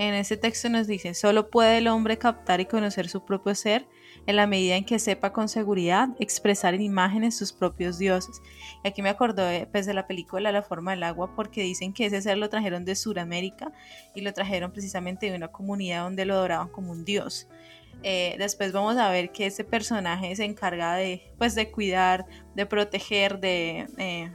En ese texto nos dice, solo puede el hombre captar y conocer su propio ser en la medida en que sepa con seguridad expresar en imágenes sus propios dioses. Y aquí me acordé pues, de la película La forma del agua porque dicen que ese ser lo trajeron de Sudamérica y lo trajeron precisamente de una comunidad donde lo adoraban como un dios. Eh, después vamos a ver que ese personaje se encarga de, pues, de cuidar, de proteger, de, eh,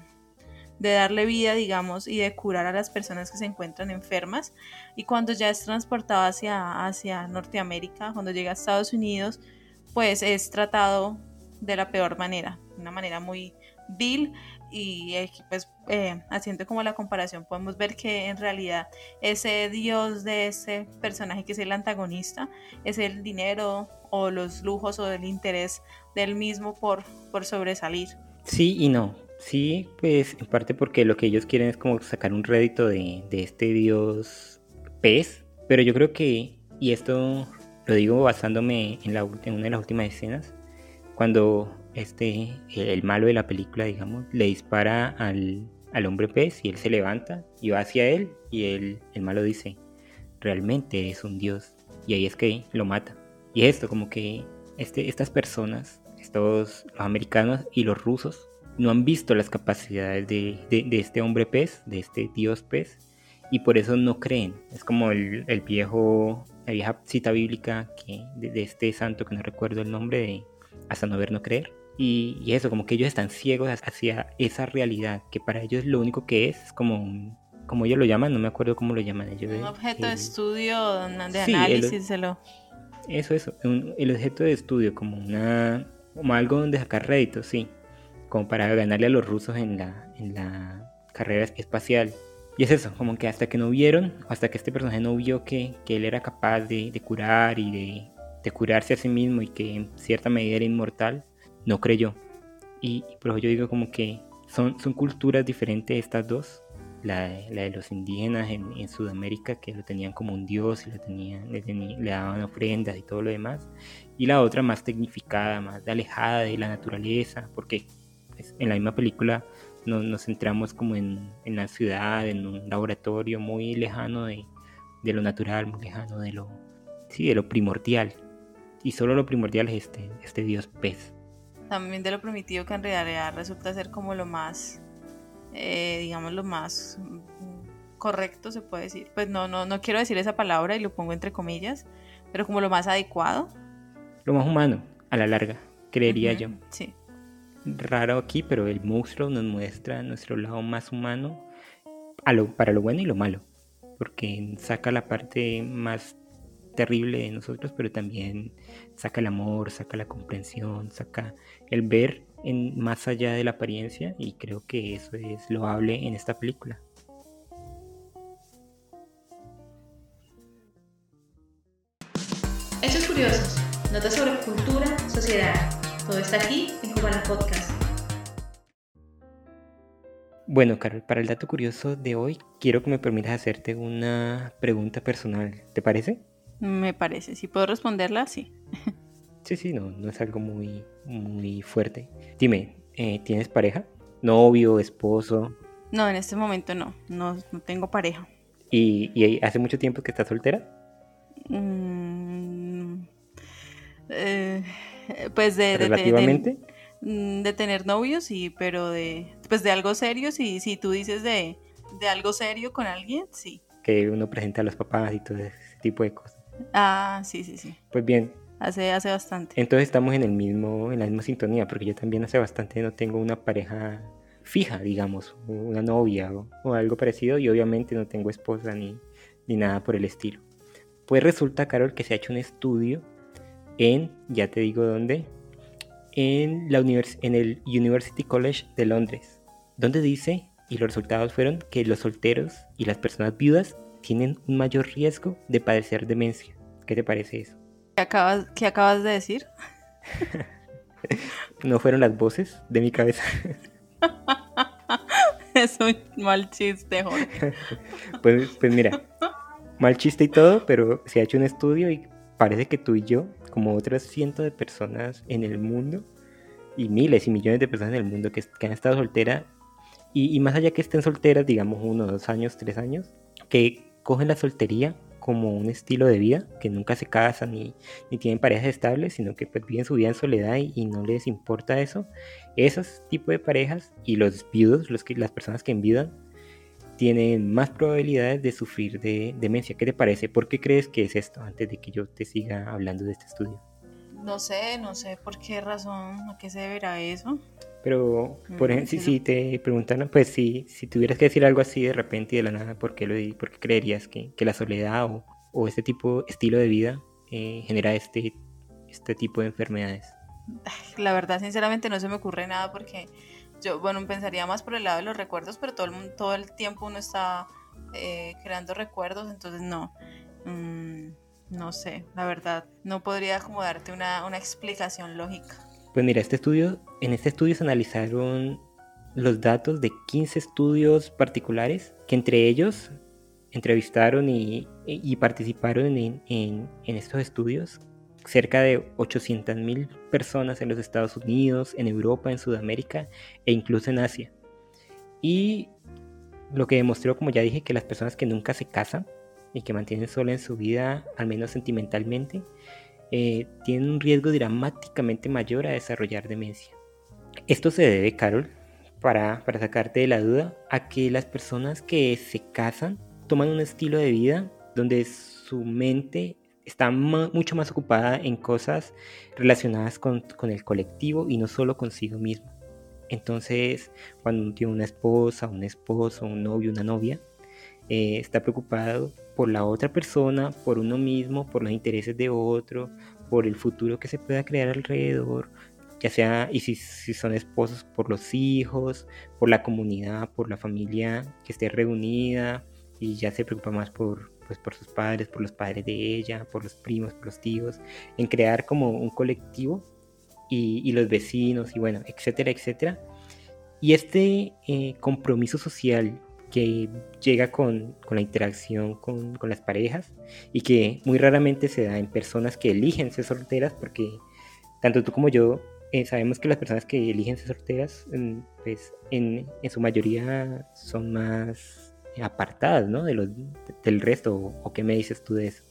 de darle vida, digamos, y de curar a las personas que se encuentran enfermas. Y cuando ya es transportado hacia, hacia Norteamérica, cuando llega a Estados Unidos, pues es tratado de la peor manera, de una manera muy vil y pues eh, haciendo como la comparación podemos ver que en realidad ese dios de ese personaje que es el antagonista es el dinero o los lujos o el interés del mismo por, por sobresalir. Sí y no. Sí, pues en parte porque lo que ellos quieren es como sacar un rédito de, de este dios pez, pero yo creo que, y esto lo digo basándome en, una de las últimas escenas, cuando este, el malo de la película, digamos, le dispara al, hombre pez y él se levanta y va hacia él y el malo dice, realmente es un dios. Y ahí es que lo mata. Y esto, como que este, estas personas, estos los americanos y los rusos, no han visto las capacidades de, de este hombre pez, de este dios pez, y por eso no creen. Es como el, viejo, la vieja cita bíblica que, de, este santo que no recuerdo el nombre, de hasta no ver, no creer. Y, eso, como que ellos están ciegos hacia esa realidad, que para ellos lo único que es es como como ellos lo llaman, no me acuerdo cómo lo llaman ellos. Un objeto de estudio, de análisis, Eso, eso, el objeto de estudio, como una como algo donde sacar rédito, sí, como para ganarle a los rusos en la, en la carrera espacial. Y es eso, como que hasta que no vieron, hasta que este personaje no vio que, que él era capaz de, de curar y de, de, curarse a sí mismo y que en cierta medida era inmortal, no creyó. Y, por eso yo digo como que son, son culturas diferentes estas dos. La, la de los indígenas en, en, Sudamérica que lo tenían como un dios y lo tenían, le, le daban ofrendas y todo lo demás. Y la otra más tecnificada, más alejada de la naturaleza, porque en la misma película nos, centramos como en, la ciudad, en un laboratorio muy lejano de, lo natural, muy lejano de lo, sí, de lo primordial. Y solo lo primordial es este, este dios pez. También de lo primitivo que en realidad resulta ser como lo más, eh, digamos, lo más correcto, se puede decir. Pues no, no, no quiero decir esa palabra y lo pongo entre comillas, pero como lo más adecuado. Lo más humano, a la larga, creería yo. Sí raro aquí, pero el monstruo nos muestra nuestro lado más humano a lo, para lo bueno y lo malo, porque saca la parte más terrible de nosotros, pero también saca el amor, saca la comprensión, saca el ver en, más allá de la apariencia y creo que eso es loable en esta película. Hechos curiosos, notas sobre cultura, sociedad todo está aquí en Cubana Podcast. Bueno, Carol, para el dato curioso de hoy, quiero que me permitas hacerte una pregunta personal. ¿Te parece? Me parece. Si puedo responderla, sí. sí, sí, no, no es algo muy, muy fuerte. Dime, eh, ¿tienes pareja? ¿Novio, esposo? No, en este momento no. No, tengo pareja. ¿Y, hace mucho tiempo que estás soltera? Mm, eh, <laughs> pues de, relativamente mm, de, tener novios sí pero de pues de algo serio sí si tú dices de, de algo serio con alguien sí. Que uno presenta a los papás y todo ese tipo de cosas. Ah sí sí sí. Pues bien. Hace hace bastante. Entonces estamos en el mismo en la misma sintonía porque yo también hace bastante no tengo una pareja fija digamos una novia o, o algo parecido y obviamente no tengo esposa ni ni nada por el estilo. Pues resulta Carol que se ha hecho un estudio en, ya te digo dónde, en, la en el University College de Londres, donde dice, y los resultados fueron que los solteros y las personas viudas tienen un mayor riesgo de padecer demencia. ¿Qué te parece eso? ¿Qué acabas, qué acabas de decir? <laughs> no fueron las voces de mi cabeza. <laughs> es un mal chiste, Jorge. <laughs> pues, pues mira, mal chiste y todo, pero se ha hecho un estudio y parece que tú y yo, como otras cientos de personas en el mundo, y miles y millones de personas en el mundo que, han estado solteras, y, más allá que estén solteras, digamos uno, dos años, tres años, que cogen la soltería como un estilo de vida, que nunca se casan ni, ni tienen parejas estables, sino que pues, viven su vida en soledad y, no les importa eso. Esos tipos de parejas y los viudos, los que, las personas que enviudan, tienen más probabilidades de sufrir de demencia. ¿Qué te parece? ¿Por qué crees que es esto? Antes de que yo te siga hablando de este estudio. No sé, no sé por qué razón, a qué se deberá eso. Pero, por ejemplo, si, te preguntaran, pues si, si tuvieras que decir algo así de repente y de la nada, ¿por qué, lo, por qué creerías que, que, la soledad o, o, este tipo, estilo de vida eh, genera este, este tipo de enfermedades? <laughs> La verdad, sinceramente, no se me ocurre nada porque yo, bueno, pensaría más por el lado de los recuerdos, pero todo el, todo el tiempo uno está eh, creando recuerdos, entonces no. Mm, no sé, la verdad, no podría como darte una, una explicación lógica. Pues mira, este estudio, en este estudio se analizaron los datos de 15 estudios particulares que entre ellos entrevistaron y, participaron en, en, estos estudios cerca de 800.000 personas en los Estados Unidos, en Europa, en Sudamérica e incluso en Asia. Y lo que demostró, como ya dije, que las personas que nunca se casan y que mantienen sola en su vida, al menos sentimentalmente, eh, tienen un riesgo dramáticamente mayor a desarrollar demencia. Esto se debe, Carol, para, para sacarte de la duda, a que las personas que se casan toman un estilo de vida donde su mente está mucho más ocupada en cosas relacionadas con, el colectivo y no solo consigo mismo. Entonces, cuando uno tiene una esposa, un esposo, un novio, una novia, eh, está preocupado por la otra persona, por uno mismo, por los intereses de otro, por el futuro que se pueda crear alrededor, ya sea, y si, si, son esposos, por los hijos, por la comunidad, por la familia que esté reunida, y ya se preocupa más por, pues, por sus padres, por los padres de ella, por los primos, por los tíos, en crear como un colectivo y, y los vecinos, y bueno, etcétera, etcétera. Y este eh, compromiso social que llega con, la interacción con, las parejas y que muy raramente se da en personas que eligen ser solteras porque tanto tú como yo eh, sabemos que las personas que eligen ser solteras mm, pues en, su mayoría son más apartadas ¿no? de los, del resto o, qué me dices tú de eso.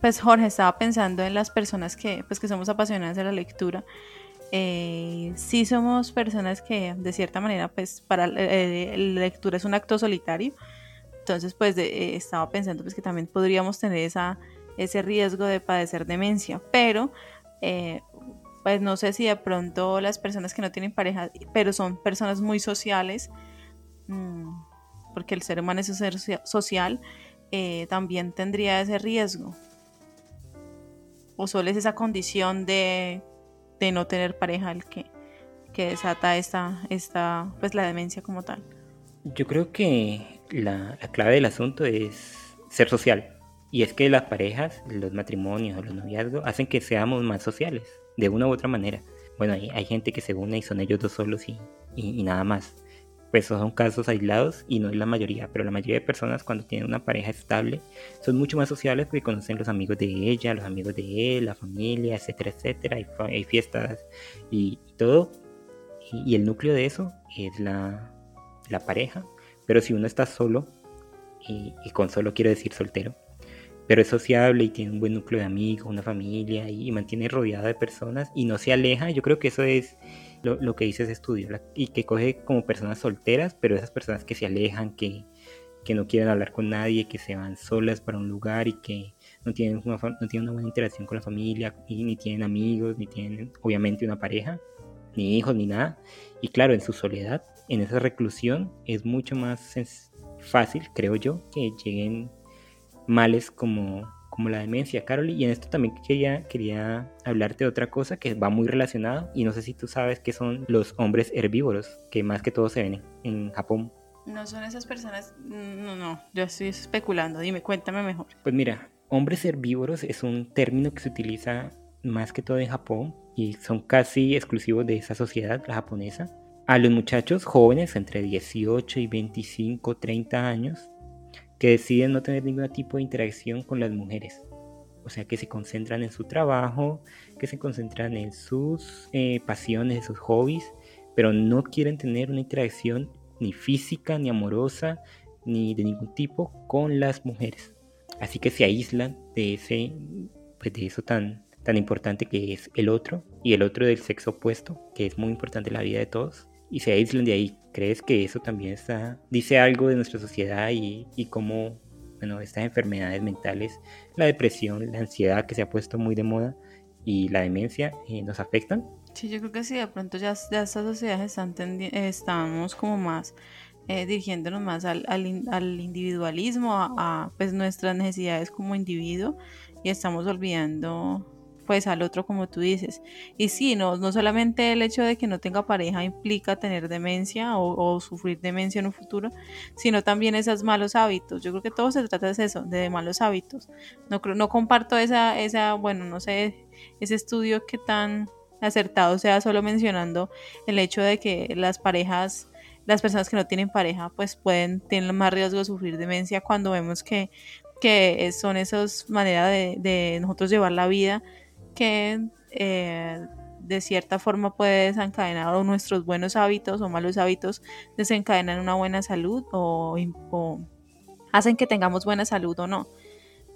Pues Jorge estaba pensando en las personas que pues que somos apasionadas de la lectura. Eh, sí somos personas que de cierta manera, pues para eh, la lectura es un acto solitario, entonces pues eh, estaba pensando pues que también podríamos tener ese riesgo de padecer demencia, pero eh, pues no sé si de pronto las personas que no tienen pareja, pero son personas muy sociales, mm, porque el ser humano es un ser social, también tendría ese riesgo. O solo es esa condición de de no tener pareja el que, que desata esta, esta, pues la demencia como tal. Yo creo que la, clave del asunto es ser social. Y es que las parejas, los matrimonios, los noviazgos, hacen que seamos más sociales, de una u otra manera. Bueno, hay, hay gente que se une y son ellos dos solos y, y nada más pues son casos aislados y no es la mayoría, pero la mayoría de personas cuando tienen una pareja estable son mucho más sociales porque conocen los amigos de ella, los amigos de él, la familia, etcétera, etcétera, hay, fiestas y, todo. Y, el núcleo de eso es la, la pareja, pero si uno está solo, y, con solo quiero decir soltero, pero es sociable y tiene un buen núcleo de amigos, una familia y mantiene rodeado de personas y no se aleja, yo creo que eso es lo, que dice ese estudio, y que coge como personas solteras, pero esas personas que se alejan, que, que, no quieren hablar con nadie, que se van solas para un lugar y que no tienen una, no tienen una buena interacción con la familia, y, ni tienen amigos, ni tienen obviamente una pareja, ni hijos, ni nada. Y claro, en su soledad, en esa reclusión, es mucho más fácil, creo yo, que lleguen males como como la demencia, Carol. Y en esto también quería, quería hablarte de otra cosa que va muy relacionada. Y no sé si tú sabes qué son los hombres herbívoros, que más que todo se ven en, Japón. No son esas personas. No, no, yo estoy especulando. Dime, cuéntame mejor. Pues mira, hombres herbívoros es un término que se utiliza más que todo en Japón y son casi exclusivos de esa sociedad, la japonesa. a los muchachos jóvenes entre 18 y 25, 30 años que deciden no tener ningún tipo de interacción con las mujeres. O sea, que se concentran en su trabajo, que se concentran en sus eh, pasiones, en sus hobbies, pero no quieren tener una interacción ni física, ni amorosa, ni de ningún tipo con las mujeres. Así que se aíslan de ese, pues de eso tan, tan importante que es el otro y el otro del sexo opuesto, que es muy importante en la vida de todos, y se aíslan de ahí. ¿Crees que eso también está, dice algo de nuestra sociedad y, y cómo bueno, estas enfermedades mentales, la depresión, la ansiedad que se ha puesto muy de moda y la demencia eh, nos afectan? Sí, yo creo que sí, de pronto ya, ya estas sociedades están estamos como más eh, dirigiéndonos más al, al, al individualismo, a, a, pues nuestras necesidades como individuo y estamos olvidando pues al otro como tú dices. Y sí, no, no solamente el hecho de que no tenga pareja implica tener demencia o, sufrir demencia en un futuro, sino también esos malos hábitos. Yo creo que todo se trata de eso, de malos hábitos. No, no comparto esa, esa, bueno, no sé, ese estudio que tan acertado sea solo mencionando el hecho de que las parejas las personas que no tienen pareja pues pueden tener más riesgo de sufrir demencia cuando vemos que, que son esas maneras de, de nosotros llevar la vida que eh, de cierta forma puede desencadenar nuestros buenos hábitos o malos hábitos desencadenan una buena salud o, hacen que tengamos buena salud o no.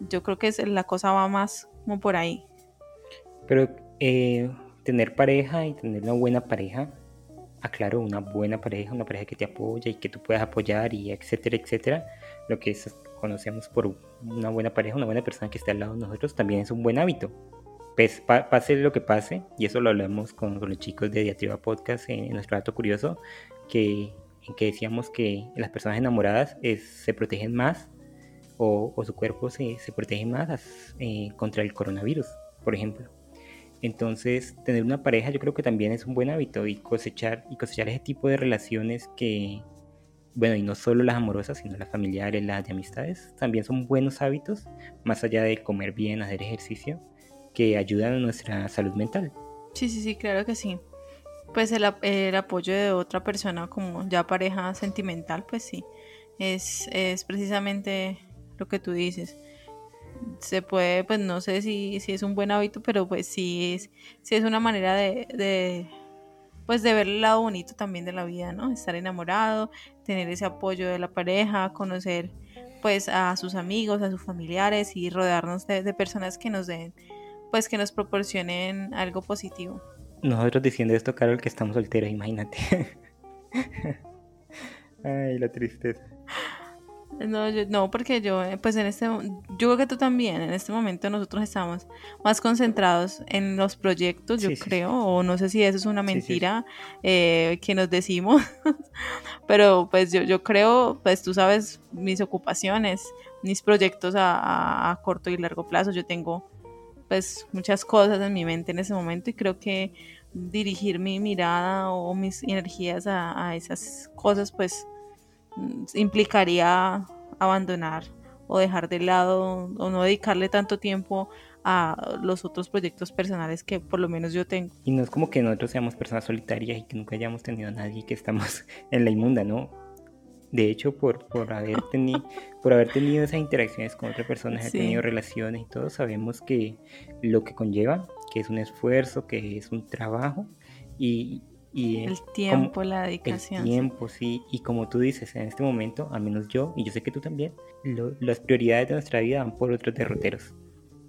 Yo creo que la cosa va más como por ahí. Pero eh, tener pareja y tener una buena pareja, aclaro, una buena pareja, una pareja que te apoya y que tú puedas apoyar y etcétera, etcétera, lo que conocemos por una buena pareja, una buena persona que esté al lado de nosotros, también es un buen hábito pues, pase lo que pase, y eso lo hablamos con, los chicos de Diatriba Podcast en, nuestro dato curioso, que, en que decíamos que las personas enamoradas se protegen más o, su cuerpo se, se protege más eh, contra el coronavirus, por ejemplo. Entonces, tener una pareja yo creo que también es un buen hábito y cosechar, y cosechar ese tipo de relaciones que, bueno, y no solo las amorosas, sino las familiares, las de amistades, también son buenos hábitos, más allá de comer bien, hacer ejercicio que ayudan a nuestra salud mental. Sí, sí, sí, claro que sí. Pues el, apoyo de otra persona como ya pareja sentimental, pues sí, es, es precisamente lo que tú dices. Se puede, pues no sé si, si es un buen hábito, pero pues sí es, sí es una manera de, de, pues de ver el lado bonito también de la vida, ¿no? Estar enamorado, tener ese apoyo de la pareja, conocer pues a sus amigos, a sus familiares y rodearnos de, de personas que nos den pues que nos proporcionen algo positivo. Nosotros diciendo esto, Carol, que estamos solteros, imagínate. <laughs> Ay, la tristeza. No, no, porque yo, pues en este, yo creo que tú también, en este momento nosotros estamos más concentrados en los proyectos, yo creo, o no sé si eso es una mentira eh, que nos decimos, <laughs> pero pues yo, yo creo, pues tú sabes mis ocupaciones, mis proyectos a, a corto y largo plazo, yo tengo pues muchas cosas en mi mente en ese momento y creo que dirigir mi mirada o mis energías a, esas cosas pues mm, implicaría abandonar o dejar de lado o no dedicarle tanto tiempo a los otros proyectos personales que por lo menos yo tengo. Y no es como que nosotros seamos personas solitarias y que nunca hayamos tenido a nadie que estamos <laughs> en la inmunda, ¿no? De hecho, por, por, haber, tenido, <laughs> por haber tenido esas interacciones con otras personas, haber tenido relaciones y todo, sabemos que lo que conlleva, que es un esfuerzo, que es un trabajo y... y el tiempo, la dedicación. El tiempo, sí. Y como tú dices, en este momento, al menos yo, y yo sé que tú también, las prioridades de nuestra vida van por otros derroteros.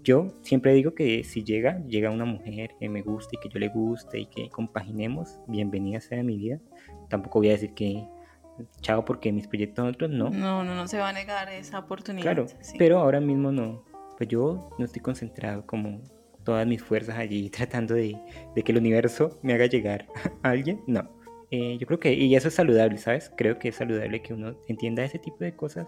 Yo siempre digo que si llega, llega una mujer que me guste y que yo le guste y que compaginemos, bienvenida sea a mi vida. Tampoco voy a decir que chao porque mis proyectos otros no. No, no, no se va a negar esa oportunidad. Claro, pero ahora mismo no. Pues yo no estoy concentrado como todas mis fuerzas allí <laughs> tratando de, de que el universo me haga llegar <laughs> a alguien. No. Eh, yo creo que, y eso es saludable, ¿sabes? Creo que es saludable que uno entienda ese tipo de cosas,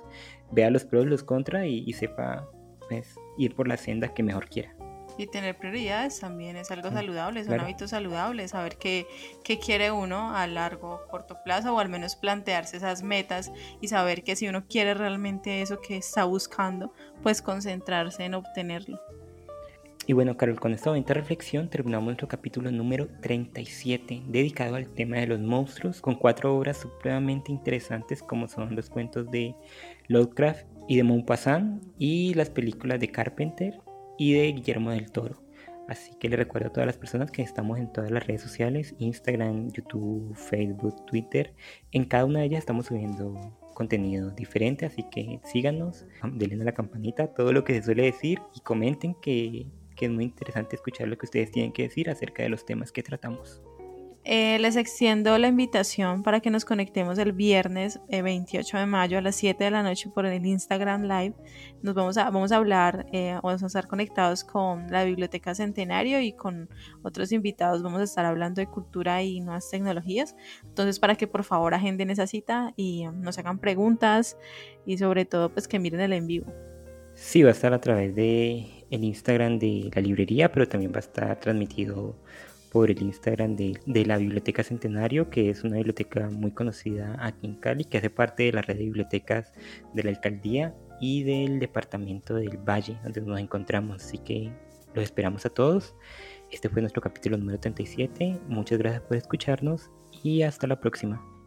vea los pros, los contras y, y sepa pues, ir por la senda que mejor quiera. Y tener prioridades también es algo saludable, es un hábito saludable, saber qué, qué quiere uno a largo, corto plazo o al menos plantearse esas metas y saber que si uno quiere realmente eso que está buscando, pues concentrarse en obtenerlo. Y bueno, Carol, con esta bonita reflexión terminamos nuestro capítulo número 37, dedicado al tema de los monstruos, con cuatro obras supremamente interesantes como son los cuentos de Lovecraft y de Maupassant y las películas de Carpenter y de Guillermo del Toro. Así que les recuerdo a todas las personas que estamos en todas las redes sociales, Instagram, YouTube, Facebook, Twitter. En cada una de ellas estamos subiendo contenido diferente, así que síganos, denle a la campanita, todo lo que se suele decir y comenten que que es muy interesante escuchar lo que ustedes tienen que decir acerca de los temas que tratamos. Eh, les extiendo la invitación para que nos conectemos el viernes 28 eh, de mayo a las 7 de la noche por el Instagram Live. Nos vamos a, vamos a hablar, eh, vamos a estar conectados con la Biblioteca Centenario y con otros invitados. Vamos a estar hablando de cultura y nuevas tecnologías. Entonces, para que por favor agenden esa cita y nos hagan preguntas y sobre todo, pues que miren el en vivo. Sí, va a estar a través de el Instagram de la librería, pero también va a estar transmitido por el Instagram de, la Biblioteca Centenario, que es una biblioteca muy conocida aquí en Cali, que hace parte de la red de bibliotecas de la alcaldía y del departamento del Valle, donde nos encontramos. Así que los esperamos a todos. Este fue nuestro capítulo número 37. Muchas gracias por escucharnos y hasta la próxima.